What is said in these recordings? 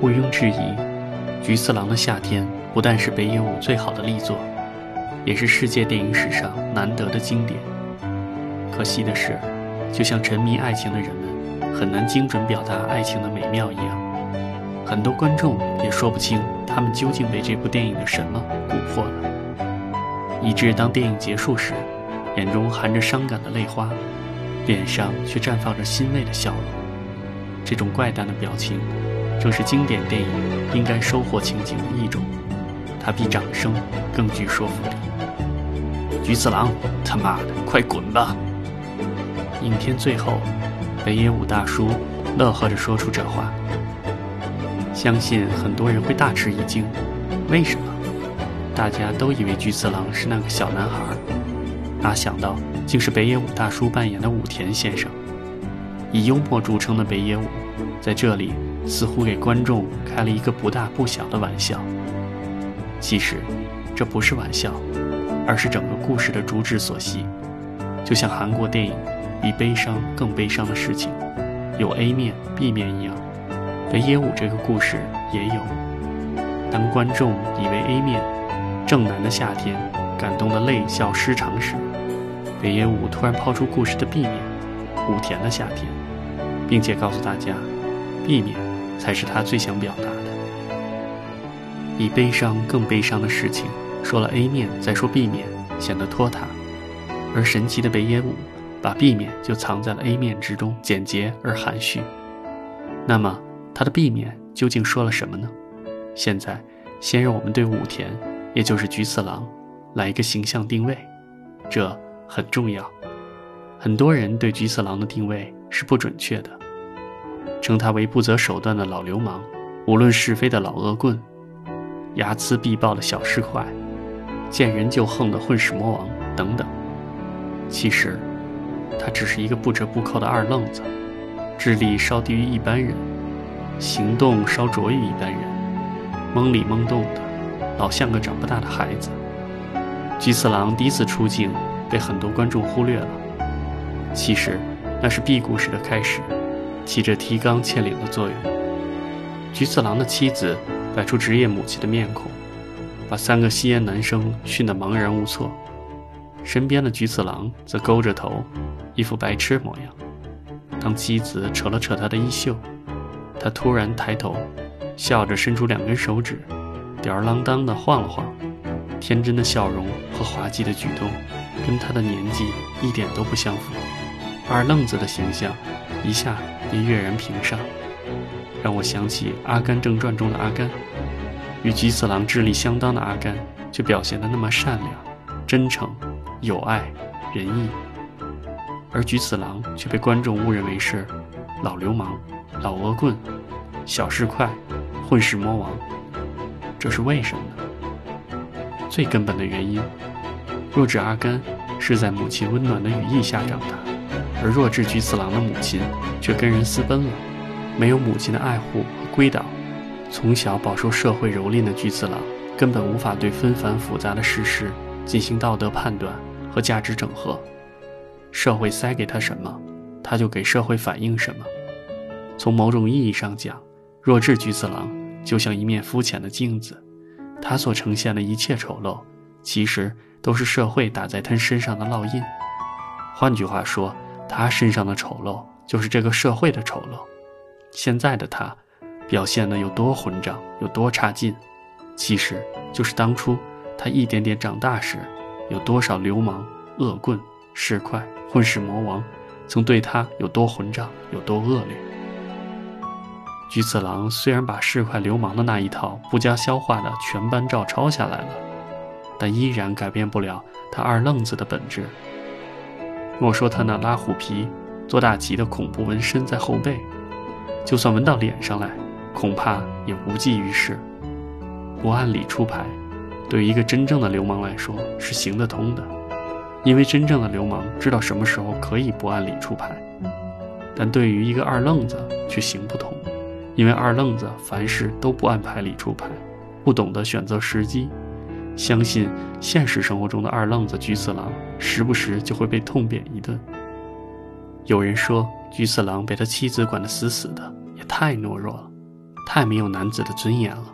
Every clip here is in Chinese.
毋庸置疑，菊次郎的夏天不但是北野武最好的力作，也是世界电影史上难得的经典。可惜的是，就像沉迷爱情的人们很难精准表达爱情的美妙一样，很多观众也说不清他们究竟被这部电影的什么蛊惑了，以致当电影结束时，眼中含着伤感的泪花，脸上却绽放着欣慰的笑容。这种怪诞的表情。正是经典电影应该收获情景的一种，它比掌声更具说服力。菊次郎，他妈的，快滚吧！影片最后，北野武大叔乐呵着说出这话，相信很多人会大吃一惊。为什么？大家都以为菊次郎是那个小男孩，哪想到竟是北野武大叔扮演的武田先生。以幽默著称的北野武，在这里。似乎给观众开了一个不大不小的玩笑。其实，这不是玩笑，而是整个故事的主旨所系。就像韩国电影《比悲伤更悲伤的事情》有 A 面、B 面一样，北野武这个故事也有。当观众以为 A 面正南的夏天感动得泪笑失常时，北野武突然抛出故事的 B 面武田的夏天，并且告诉大家，B 面。才是他最想表达的。比悲伤更悲伤的事情，说了 A 面再说 B 面，显得拖沓；而神奇的北野武把 B 面就藏在了 A 面之中，简洁而含蓄。那么他的 B 面究竟说了什么呢？现在，先让我们对武田，也就是菊次郎，来一个形象定位，这很重要。很多人对菊次郎的定位是不准确的。称他为不择手段的老流氓，无论是非的老恶棍，睚眦必报的小市侩，见人就横的混世魔王等等。其实，他只是一个不折不扣的二愣子，智力稍低于一般人，行动稍拙于一般人，懵里懵懂的，老像个长不大的孩子。菊次郎第一次出镜被很多观众忽略了，其实那是 B 故事的开始。起着提纲挈领的作用。菊次郎的妻子摆出职业母亲的面孔，把三个吸烟男生训得茫然无措。身边的菊次郎则勾着头，一副白痴模样。当妻子扯了扯他的衣袖，他突然抬头，笑着伸出两根手指，吊儿郎当地晃了晃，天真的笑容和滑稽的举动，跟他的年纪一点都不相符。二愣子的形象，一下。便跃然屏上，让我想起《阿甘正传》中的阿甘，与菊次郎智力相当的阿甘，却表现得那么善良、真诚、有爱、仁义，而菊次郎却被观众误认为是老流氓、老恶棍、小市侩、混世魔王，这是为什么呢？最根本的原因，弱智阿甘是在母亲温暖的羽翼下长大。而弱智菊次郎的母亲却跟人私奔了，没有母亲的爱护和归导，从小饱受社会蹂躏的菊次郎根本无法对纷繁复杂的世事进行道德判断和价值整合。社会塞给他什么，他就给社会反映什么。从某种意义上讲，弱智菊次郎就像一面肤浅的镜子，他所呈现的一切丑陋，其实都是社会打在他身上的烙印。换句话说。他身上的丑陋，就是这个社会的丑陋。现在的他，表现的有多混账，有多差劲，其实就是当初他一点点长大时，有多少流氓、恶棍、市侩、混世魔王，曾对他有多混账，有多恶劣。菊次郎虽然把市侩流氓的那一套不加消化的全班照抄下来了，但依然改变不了他二愣子的本质。莫说他那拉虎皮、做大旗的恐怖纹身在后背，就算纹到脸上来，恐怕也无济于事。不按理出牌，对于一个真正的流氓来说是行得通的。因为真正的流氓知道什么时候可以不按理出牌，但对于一个二愣子却行不通，因为二愣子凡事都不按牌理出牌，不懂得选择时机，相信现实生活中的二愣子菊次郎时不时就会被痛扁一顿。有人说菊次郎被他妻子管得死死的，也太懦弱了，太没有男子的尊严了。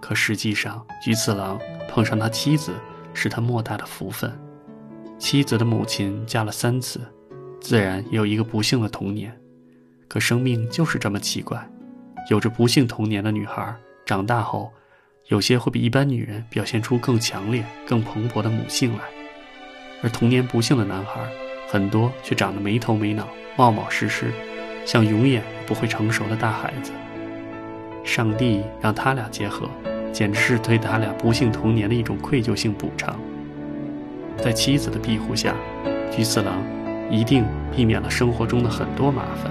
可实际上，菊次郎碰上他妻子是他莫大的福分。妻子的母亲嫁了三次，自然也有一个不幸的童年。可生命就是这么奇怪，有着不幸童年的女孩，长大后，有些会比一般女人表现出更强烈、更蓬勃的母性来；而童年不幸的男孩，很多却长得没头没脑、冒冒失失，像永远不会成熟的大孩子。上帝让他俩结合。简直是对他俩不幸童年的一种愧疚性补偿。在妻子的庇护下，菊次郎一定避免了生活中的很多麻烦，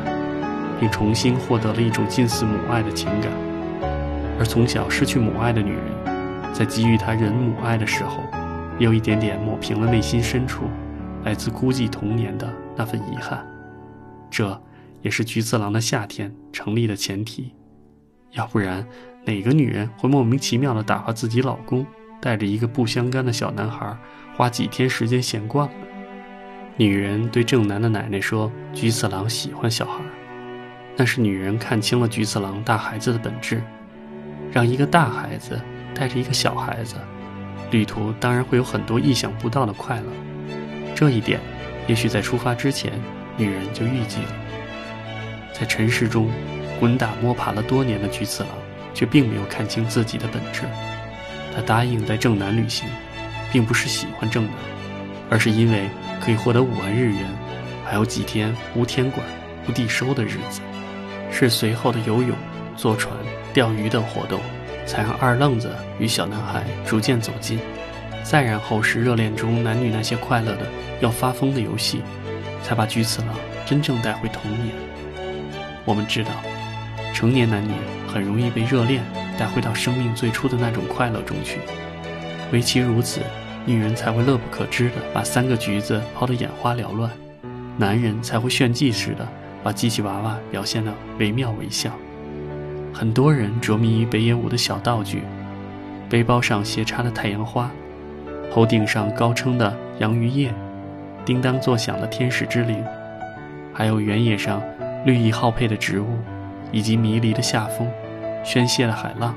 并重新获得了一种近似母爱的情感。而从小失去母爱的女人，在给予他人母爱的时候，又一点点抹平了内心深处来自孤寂童年的那份遗憾。这也是菊次郎的夏天成立的前提。要不然。哪个女人会莫名其妙地打发自己老公，带着一个不相干的小男孩，花几天时间闲逛呢？女人对正南的奶奶说：“菊次郎喜欢小孩。”那是女人看清了菊次郎大孩子的本质，让一个大孩子带着一个小孩子，旅途当然会有很多意想不到的快乐。这一点，也许在出发之前，女人就预计了。在尘世中滚打摸爬了多年的菊次郎。却并没有看清自己的本质。他答应在正南旅行，并不是喜欢正南，而是因为可以获得五万日元，还有几天无天管、无地收的日子。是随后的游泳、坐船、钓鱼等活动，才让二愣子与小男孩逐渐走近。再然后是热恋中男女那些快乐的要发疯的游戏，才把菊次郎真正带回童年。我们知道。成年男女很容易被热恋带回到生命最初的那种快乐中去，唯其如此，女人才会乐不可支的把三个橘子抛得眼花缭乱，男人才会炫技似的把机器娃娃表现得惟妙惟肖。很多人着迷于北野武的小道具，背包上斜插的太阳花，头顶上高撑的洋芋叶，叮当作响的天使之铃，还有原野上绿意好配的植物。以及迷离的夏风，宣泄的海浪。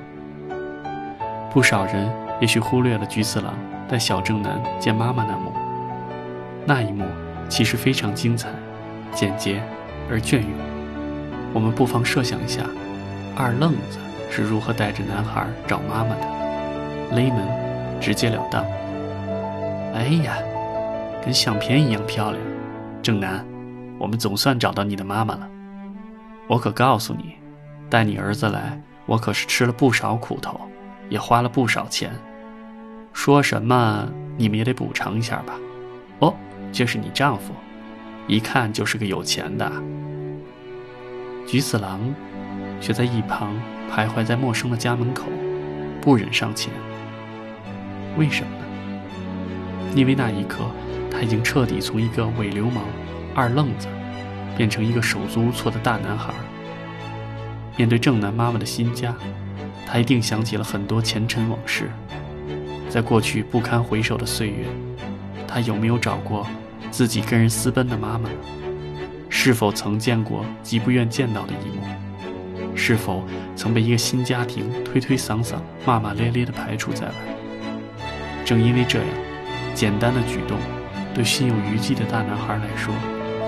不少人也许忽略了菊次郎带小正男见妈妈那幕，那一幕其实非常精彩、简洁而隽永。我们不妨设想一下，二愣子是如何带着男孩找妈妈的。勒门，直截了当。哎呀，跟相片一样漂亮。正南，我们总算找到你的妈妈了。我可告诉你，带你儿子来，我可是吃了不少苦头，也花了不少钱。说什么你们也得补偿一下吧？哦，这是你丈夫，一看就是个有钱的。菊次郎却在一旁徘徊在陌生的家门口，不忍上前。为什么呢？因为那一刻，他已经彻底从一个伪流氓、二愣子。变成一个手足无措的大男孩。面对正南妈妈的新家，他一定想起了很多前尘往事。在过去不堪回首的岁月，他有没有找过自己跟人私奔的妈妈？是否曾见过极不愿见到的一幕？是否曾被一个新家庭推推搡搡、骂骂咧咧地排除在外？正因为这样，简单的举动，对心有余悸的大男孩来说。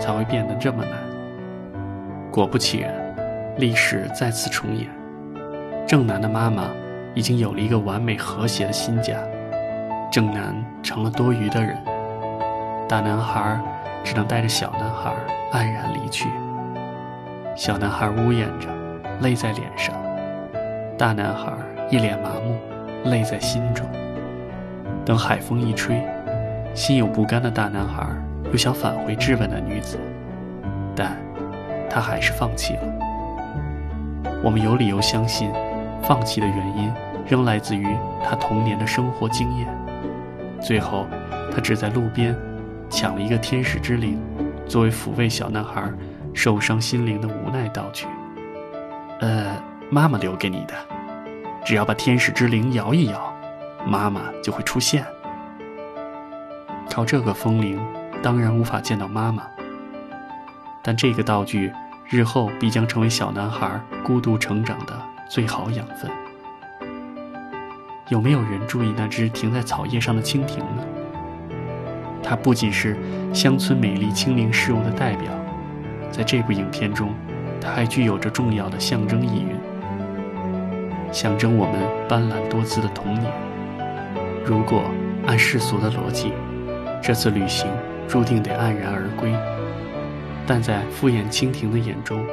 才会变得这么难。果不其然，历史再次重演。正南的妈妈已经有了一个完美和谐的新家，正南成了多余的人，大男孩只能带着小男孩黯然离去。小男孩呜咽着，泪在脸上；大男孩一脸麻木，泪在心中。等海风一吹，心有不甘的大男孩。又想返回质问的女子，但他还是放弃了。我们有理由相信，放弃的原因仍来自于他童年的生活经验。最后，他只在路边抢了一个天使之灵，作为抚慰小男孩受伤心灵的无奈道具。呃，妈妈留给你的，只要把天使之灵摇一摇，妈妈就会出现。靠这个风铃，当然无法见到妈妈。但这个道具日后必将成为小男孩孤独成长的最好养分。有没有人注意那只停在草叶上的蜻蜓呢？它不仅是乡村美丽清灵事物的代表，在这部影片中，它还具有着重要的象征意蕴，象征我们斑斓多姿的童年。如果按世俗的逻辑，这次旅行注定得黯然而归。但在敷衍蜻蜓的眼中，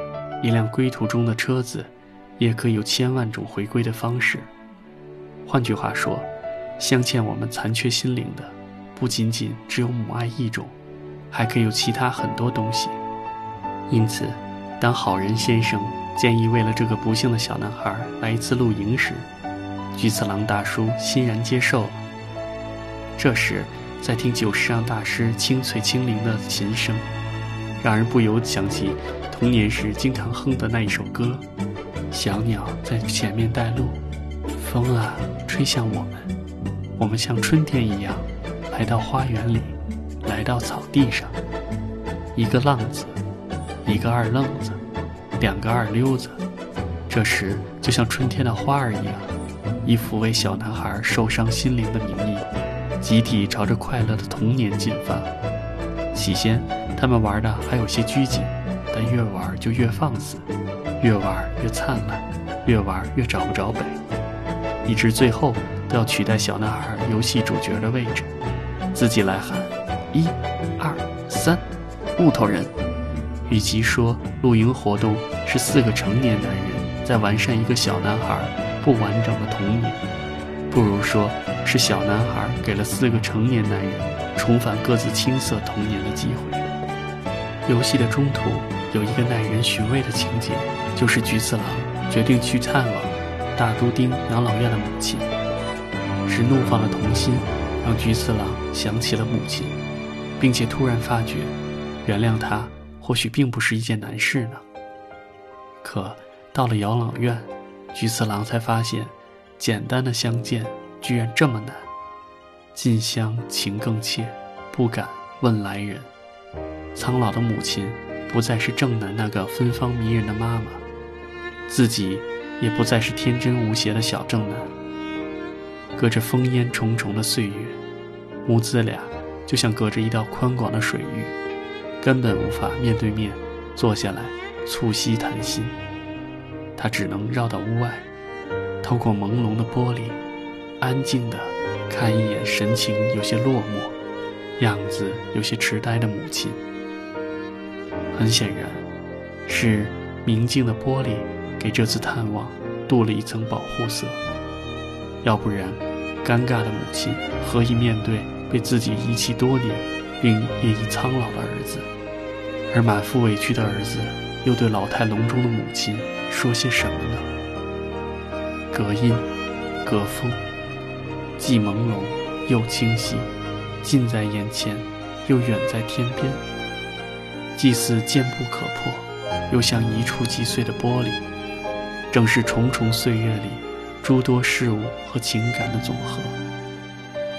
一辆归途中的车子，也可有千万种回归的方式。换句话说，镶嵌我们残缺心灵的，不仅仅只有母爱一种，还可以有其他很多东西。因此，当好人先生建议为了这个不幸的小男孩来一次露营时，菊次郎大叔欣然接受了。这时，在听久石让大师清脆清灵的琴声。让人不由想起童年时经常哼的那一首歌：“小鸟在前面带路，风啊吹向我们，我们像春天一样来到花园里，来到草地上。一个浪子，一个二愣子，两个二溜子。这时就像春天的花儿一样，以抚慰小男孩受伤心灵的名义，集体朝着快乐的童年进发。起先。”他们玩的还有些拘谨，但越玩就越放肆，越玩越灿烂，越玩越找不着北，一直最后都要取代小男孩游戏主角的位置，自己来喊一、二、三，木头人。与其说露营活动是四个成年男人在完善一个小男孩不完整的童年，不如说是小男孩给了四个成年男人重返各自青涩童年的机会。游戏的中途有一个耐人寻味的情节，就是菊次郎决定去探望大都町养老院的母亲。是怒放的童心让菊次郎想起了母亲，并且突然发觉，原谅他或许并不是一件难事呢。可到了养老院，菊次郎才发现，简单的相见居然这么难。近乡情更切，不敢问来人。苍老的母亲，不再是正南那个芬芳迷人的妈妈，自己也不再是天真无邪的小正南。隔着烽烟重重的岁月，母子俩就像隔着一道宽广的水域，根本无法面对面坐下来促膝谈心。他只能绕到屋外，透过朦胧的玻璃，安静地看一眼神情有些落寞、样子有些痴呆的母亲。很显然，是明净的玻璃给这次探望镀了一层保护色。要不然，尴尬的母亲何以面对被自己遗弃多年并也已苍老的儿子？而满腹委屈的儿子又对老态龙钟的母亲说些什么呢？隔音，隔风，既朦胧又清晰，近在眼前，又远在天边。既似坚不可破，又像一触即碎的玻璃，正是重重岁月里诸多事物和情感的总和。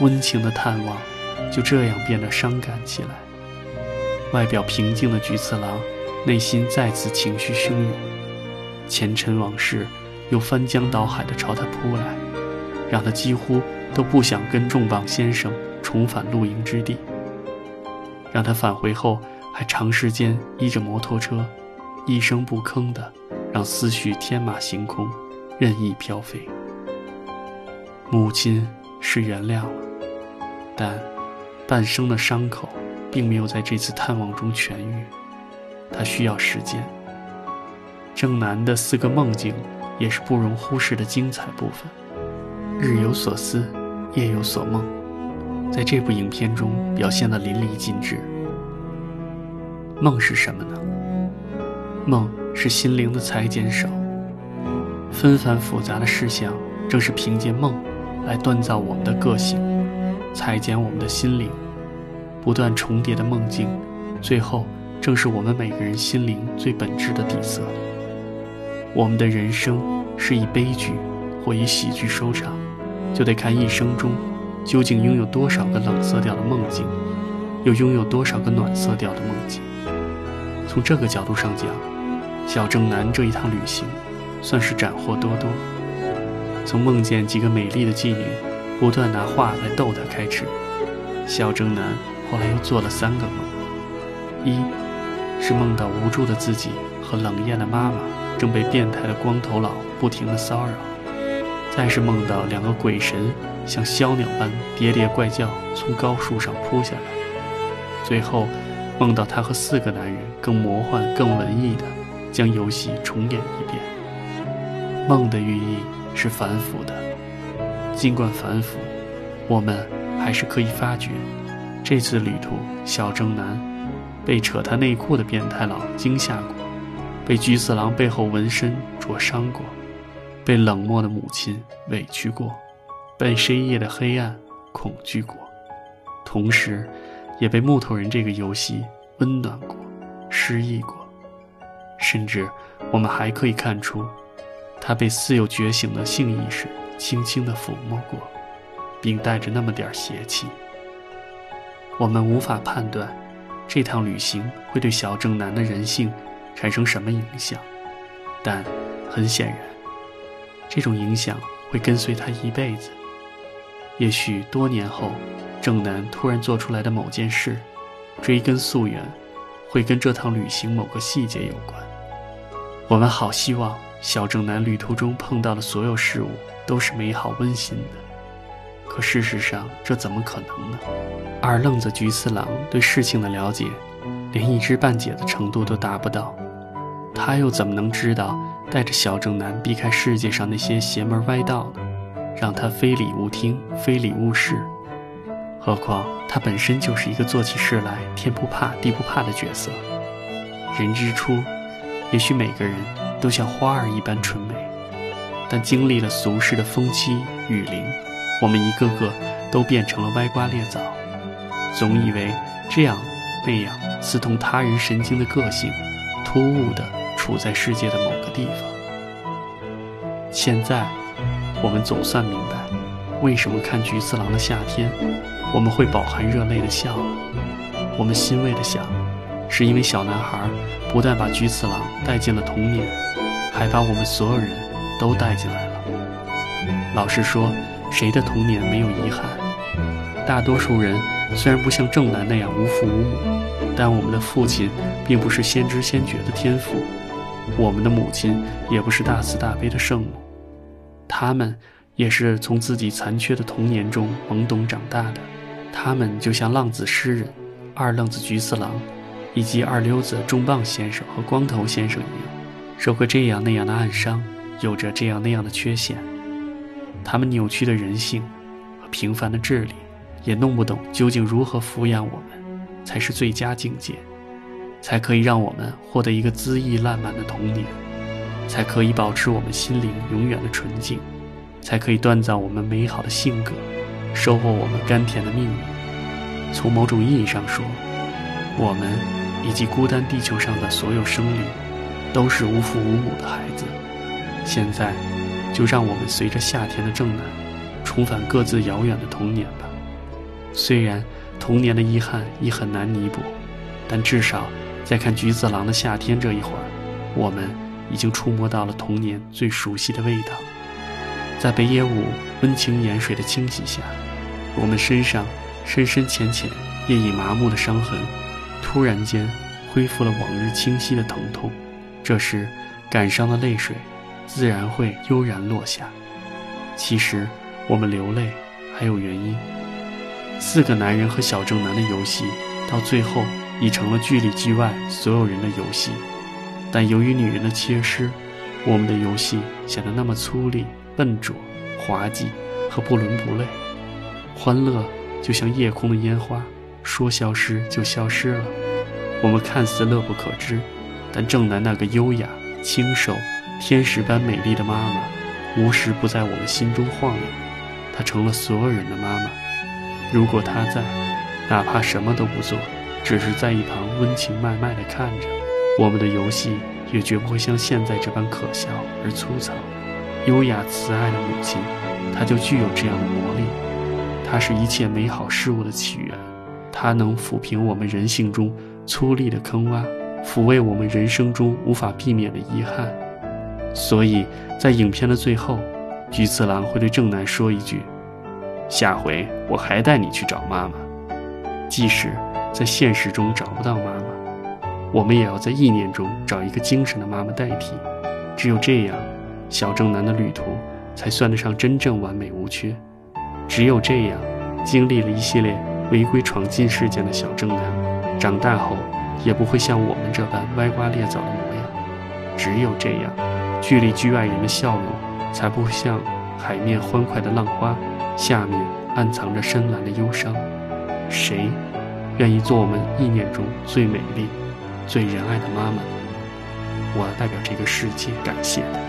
温情的探望，就这样变得伤感起来。外表平静的菊次郎，内心再次情绪汹涌，前尘往事又翻江倒海地朝他扑来，让他几乎都不想跟重磅先生重返露营之地。让他返回后。还长时间依着摩托车，一声不吭的，让思绪天马行空，任意飘飞。母亲是原谅了，但半生的伤口并没有在这次探望中痊愈，他需要时间。正南的四个梦境也是不容忽视的精彩部分。日有所思，夜有所梦，在这部影片中表现得淋漓尽致。梦是什么呢？梦是心灵的裁剪手。纷繁复杂的事项，正是凭借梦来锻造我们的个性，裁剪我们的心灵。不断重叠的梦境，最后正是我们每个人心灵最本质的底色。我们的人生是以悲剧或以喜剧收场，就得看一生中究竟拥有多少个冷色调的梦境，又拥有多少个暖色调的梦境。从这个角度上讲，小正南这一趟旅行算是斩获多多。从梦见几个美丽的妓女，不断拿话来逗他开始，小正南后来又做了三个梦：一是梦到无助的自己和冷艳的妈妈。正被变态的光头佬不停地骚扰，再是梦到两个鬼神像枭鸟般喋喋怪叫从高树上扑下来，最后梦到他和四个男人更魔幻、更文艺的将游戏重演一遍。梦的寓意是反腐的，尽管反腐，我们还是可以发觉，这次旅途小正南被扯他内裤的变态佬惊吓过。被菊次郎背后纹身灼伤过，被冷漠的母亲委屈过，被深夜的黑暗恐惧过，同时，也被木头人这个游戏温暖过、失意过，甚至，我们还可以看出，他被似有觉醒的性意识轻轻地抚摸过，并带着那么点邪气。我们无法判断，这趟旅行会对小正男的人性。产生什么影响？但很显然，这种影响会跟随他一辈子。也许多年后，正南突然做出来的某件事，追根溯源，会跟这趟旅行某个细节有关。我们好希望小正南旅途中碰到的所有事物都是美好温馨的。可事实上，这怎么可能呢？二愣子菊次郎对事情的了解，连一知半解的程度都达不到。他又怎么能知道带着小正南避开世界上那些邪门歪道呢？让他非礼勿听，非礼勿视。何况他本身就是一个做起事来天不怕地不怕的角色。人之初，也许每个人都像花儿一般纯美，但经历了俗世的风欺雨淋，我们一个个都变成了歪瓜裂枣。总以为这样那样刺痛他人神经的个性，突兀的。处在世界的某个地方。现在，我们总算明白，为什么看菊次郎的夏天，我们会饱含热泪的笑了。我们欣慰的想，是因为小男孩不但把菊次郎带进了童年，还把我们所有人都带进来了。老实说，谁的童年没有遗憾？大多数人虽然不像正南那样无父无母，但我们的父亲并不是先知先觉的天赋。我们的母亲也不是大慈大悲的圣母，他们也是从自己残缺的童年中懵懂长大的。他们就像浪子诗人、二愣子菊次郎，以及二溜子重磅先生和光头先生一样，受过这样那样的暗伤，有着这样那样的缺陷。他们扭曲的人性和平凡的智力，也弄不懂究竟如何抚养我们，才是最佳境界。才可以让我们获得一个恣意烂漫的童年，才可以保持我们心灵永远的纯净，才可以锻造我们美好的性格，收获我们甘甜的命运。从某种意义上说，我们以及孤单地球上的所有生灵，都是无父无母的孩子。现在，就让我们随着夏天的正南，重返各自遥远的童年吧。虽然童年的遗憾已很难弥补，但至少。再看菊次郎的夏天，这一会儿，我们已经触摸到了童年最熟悉的味道。在北野武温情盐水的清洗下，我们身上深深浅浅、业已麻木的伤痕，突然间恢复了往日清晰的疼痛。这时，感伤的泪水自然会悠然落下。其实，我们流泪还有原因。四个男人和小正男的游戏，到最后。已成了剧里剧外所有人的游戏，但由于女人的缺失，我们的游戏显得那么粗粝、笨拙、滑稽和不伦不类。欢乐就像夜空的烟花，说消失就消失了。我们看似乐不可支，但正南那个优雅、清瘦、天使般美丽的妈妈，无时不在我们心中晃悠。她成了所有人的妈妈。如果她在。哪怕什么都不做，只是在一旁温情脉脉地看着，我们的游戏也绝不会像现在这般可笑而粗糙。优雅慈爱的母亲，她就具有这样的魔力。她是一切美好事物的起源，她能抚平我们人性中粗粝的坑洼，抚慰我们人生中无法避免的遗憾。所以在影片的最后，菊次郎会对正南说一句：“下回我还带你去找妈妈。”即使在现实中找不到妈妈，我们也要在意念中找一个精神的妈妈代替。只有这样。小正南的旅途才算得上真正完美无缺。只有这样，经历了一系列违规闯进事件的小正南，长大后也不会像我们这般歪瓜裂枣的模样。只有这样，距离局外人的笑容才不会像海面欢快的浪花，下面暗藏着深蓝的忧伤。谁愿意做我们意念中最美丽、最仁爱的妈妈？我代表这个世界感谢她。